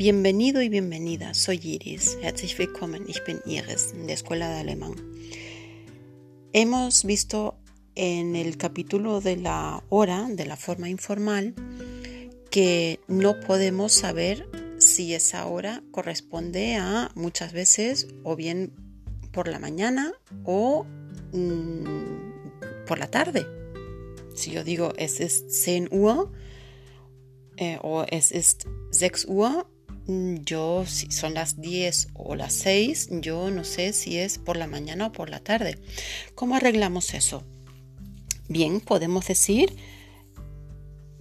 Bienvenido y bienvenida, soy Iris. Herzlich willkommen, ich bin Iris, de Escuela de Alemán. Hemos visto en el capítulo de la hora, de la forma informal, que no podemos saber si esa hora corresponde a muchas veces o bien por la mañana o mm, por la tarde. Si yo digo es ist 10 Uhr eh, o es ist 6 Uhr, yo, si son las 10 o las 6, yo no sé si es por la mañana o por la tarde. ¿Cómo arreglamos eso? Bien, podemos decir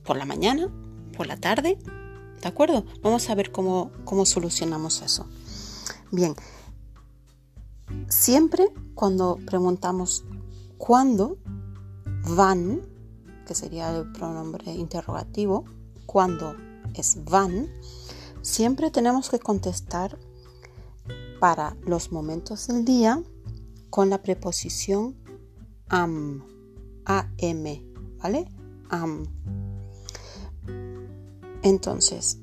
por la mañana, por la tarde, ¿de acuerdo? Vamos a ver cómo, cómo solucionamos eso. Bien, siempre cuando preguntamos cuándo, van, que sería el pronombre interrogativo, cuándo es van, Siempre tenemos que contestar para los momentos del día con la preposición am, am, ¿vale? Am. Entonces,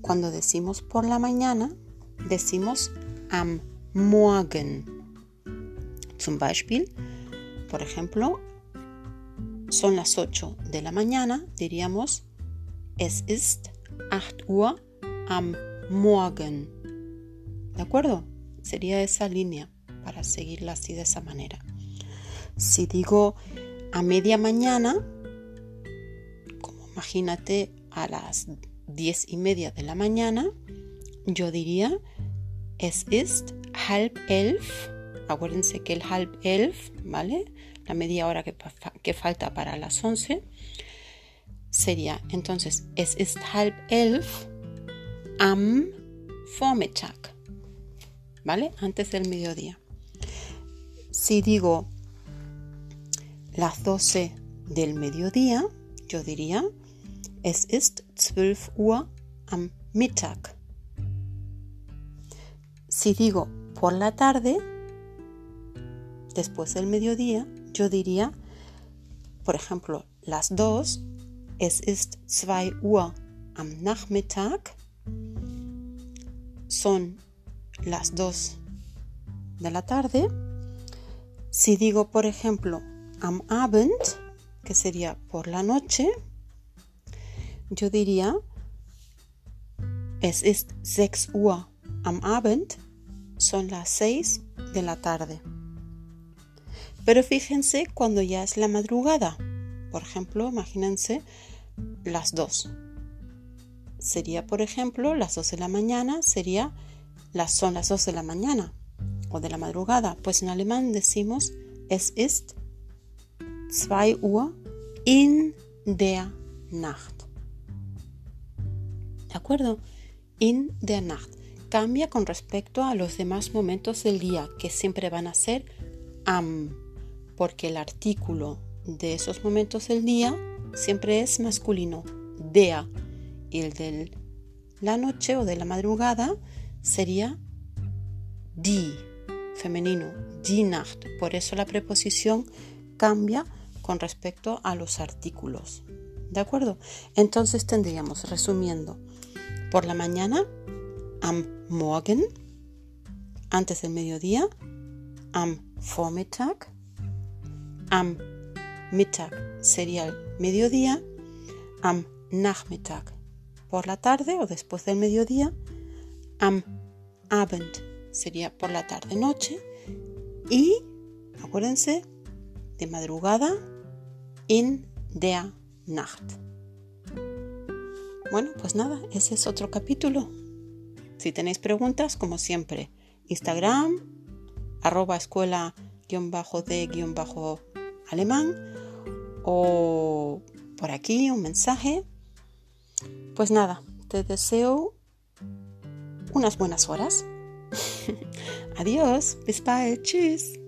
cuando decimos por la mañana, decimos am Morgen. Zum Beispiel, por ejemplo, son las 8 de la mañana, diríamos es ist 8 Uhr am Morgen. ¿De acuerdo? Sería esa línea para seguirla así de esa manera. Si digo a media mañana, como imagínate a las diez y media de la mañana, yo diría es ist halb elf. Acuérdense que el halb elf, ¿vale? La media hora que, que falta para las once sería entonces es ist halb elf am Vormittag, ¿vale? Antes del mediodía. Si digo las 12 del mediodía, yo diría, es ist 12 Uhr am Mittag. Si digo por la tarde, después del mediodía, yo diría, por ejemplo, las 2, es ist 2 Uhr am Nachmittag son las 2 de la tarde. Si digo, por ejemplo, am Abend, que sería por la noche, yo diría, es ist 6 Uhr am Abend, son las 6 de la tarde. Pero fíjense cuando ya es la madrugada. Por ejemplo, imagínense las 2 sería, por ejemplo, las 2 de la mañana, sería las, son las 2 de la mañana o de la madrugada. Pues en alemán decimos es ist 2 Uhr in der Nacht. ¿De acuerdo? In der Nacht. Cambia con respecto a los demás momentos del día, que siempre van a ser am, porque el artículo de esos momentos del día siempre es masculino, der y el de la noche o de la madrugada sería die, femenino, die Nacht. Por eso la preposición cambia con respecto a los artículos. ¿De acuerdo? Entonces tendríamos, resumiendo, por la mañana, am Morgen, antes del mediodía, am Vormittag, am Mittag sería el mediodía, am Nachmittag por la tarde o después del mediodía. Am Abend sería por la tarde noche. Y, acuérdense, de madrugada, in der Nacht. Bueno, pues nada, ese es otro capítulo. Si tenéis preguntas, como siempre, Instagram, arroba escuela de alemán o por aquí un mensaje pues nada, te deseo unas buenas horas. Adiós, bis bald, tschüss.